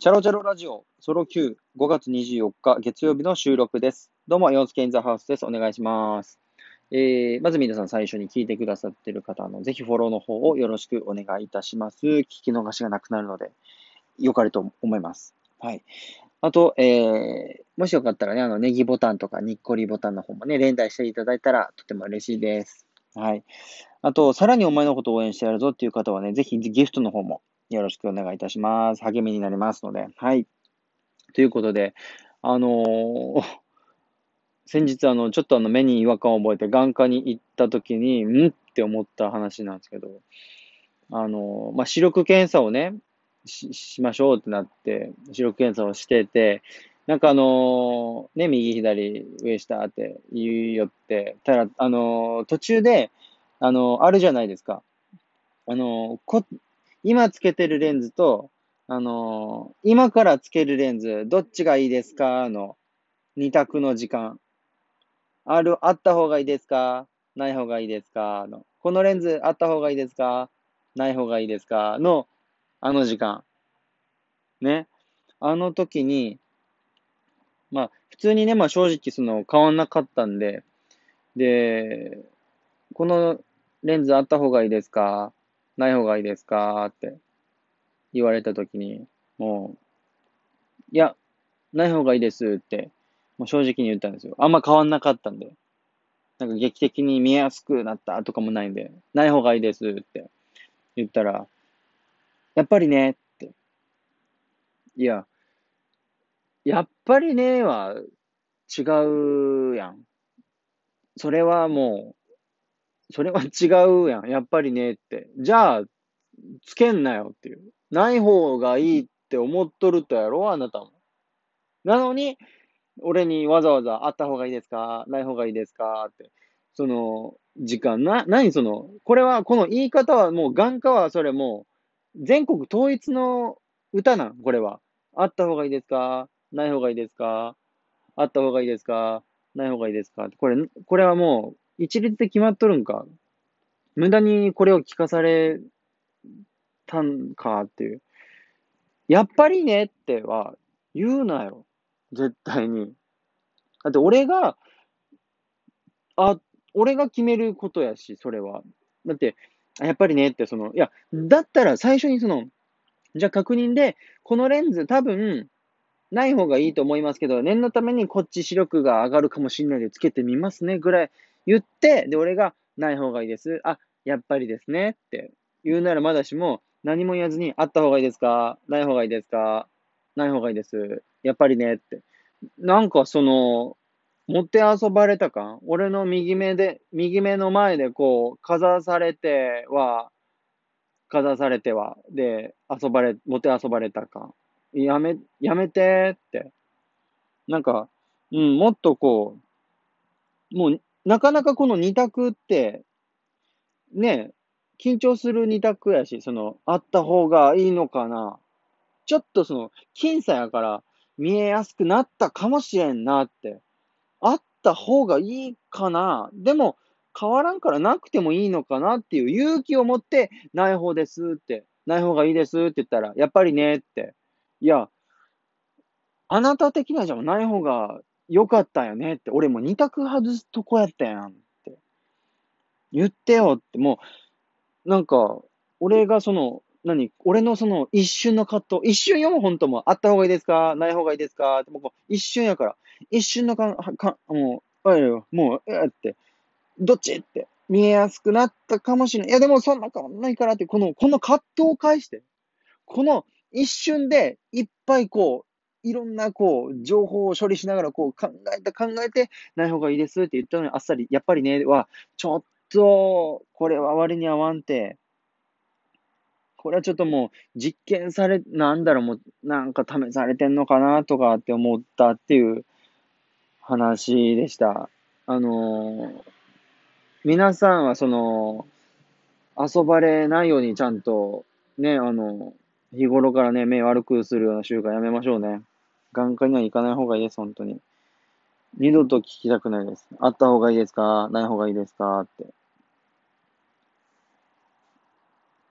チャロチャロラジオソロ Q5 月24日月曜日の収録です。どうも、洋介インザハウスです。お願いします。えー、まず皆さん最初に聞いてくださっている方のぜひフォローの方をよろしくお願いいたします。聞き逃しがなくなるので、よかれと思います。はい。あと、えー、もしよかったらね、あの、ネギボタンとかにっこりボタンの方もね、連打していただいたらとても嬉しいです。はい。あと、さらにお前のことを応援してやるぞっていう方はね、ぜひギフトの方もよろしくお願いいたします。励みになりますので。はい。ということで、あのー先日、あの、ちょっとあの、目に違和感を覚えて眼科に行った時に、んって思った話なんですけど、あのーまあ、視力検査をね、し、しましょうってなって、視力検査をしてて、なんかあのーね、右左上下って言いよって、ただ、あのー途中で、あのーあるじゃないですか。あのこ、今つけてるレンズと、あのー今からつけるレンズ、どっちがいいですか？の二択の時間。ある、あった方がいいですか？ない方がいいですか？の、このレンズあった方がいいですか？ない方がいいですか？の、あの時間。ね。あの時に、まあ、普通にね、まあ正直その変わんなかったんで、で、このレンズあった方がいいですか？ない方がいいですか？って言われた時に、もう、いや、ない方がいいですって、もう正直に言ったんですよ。あんま変わんなかったんで。なんか劇的に見えやすくなったとかもないんで、ない方がいいですって言ったら、やっぱりねって。いや、やっぱりねは違うやん。それはもう、それは違うやん。やっぱりねって。じゃあ、つけんなよっていう。ない方がいいって思っとるとやろあなたも。なのに、俺にわざわざあった方がいいですか？ない方がいいですか？って。その、時間、な、何その、これは、この言い方はもう眼科はそれもう、全国統一の歌なんこれは。あった方がいいですか？ない方がいいですか？あった方がいいですか？ない方がいいですか？これ、これはもう、一律で決まっとるんか無駄にこれを聞かされたんかっていう。やっぱりねっては言うなよ。絶対に。だって俺が、あ、俺が決めることやし、それは。だって、やっぱりねって、その、いや、だったら最初にその、じゃあ確認で、このレンズ多分、ない方がいいと思いますけど、念のためにこっち視力が上がるかもしれないでつけてみますねぐらい言って、で、俺がない方がいいです。あ、やっぱりですねって言うならまだしも、何も言わずに、あった方がいいですか？ない方がいいですか？ない方がいいです。やっぱりねって。なんかその、持って遊ばれた感？俺の右目で、右目の前でこう、かざされては、かざされては、で、遊ばれ、持って遊ばれた感。やめ、やめてって。なんか、うん、もっとこう、もう、なかなかこの二択って、ね、緊張する二択やし、その、あった方がいいのかな。ちょっとその、僅差やから見えやすくなったかもしれんなって。あった方がいいかな。でも、変わらんからなくてもいいのかなっていう勇気を持って、ない方ですって、ない方がいいですって言ったら、やっぱりねって。いや、あなた的にはじゃあない方が良かったよねって。俺も二択外すとこやったやんって。言ってよって、もう、なんか、俺がその、何？俺のその一瞬の葛藤、一瞬よ本当もあった方がいいですか？ない方がいいですか？って、もう一瞬やから、一瞬のかん、かもう、あいよ、もう、えーって、どっちって、見えやすくなったかもしれない。いや、でもそんな変わんないからって、この、この葛藤を返して、この一瞬でいっぱいこう、いろんなこう、情報を処理しながらこう考えて考えて、ない方がいいですって言ったのにあっさり、やっぱりね、は、ちょっと、これは割に合わんて、これはちょっともう実験され、なんだろう、もうなんか試されてんのかなとかって思ったっていう話でした。あのー皆さんはその、遊ばれないようにちゃんと、ね、あの、日頃からね、目悪くするような習慣やめましょうね。眼科には行かない方がいいです、本当に。二度と聞きたくないです。あった方がいいですか？ない方がいいですか？って。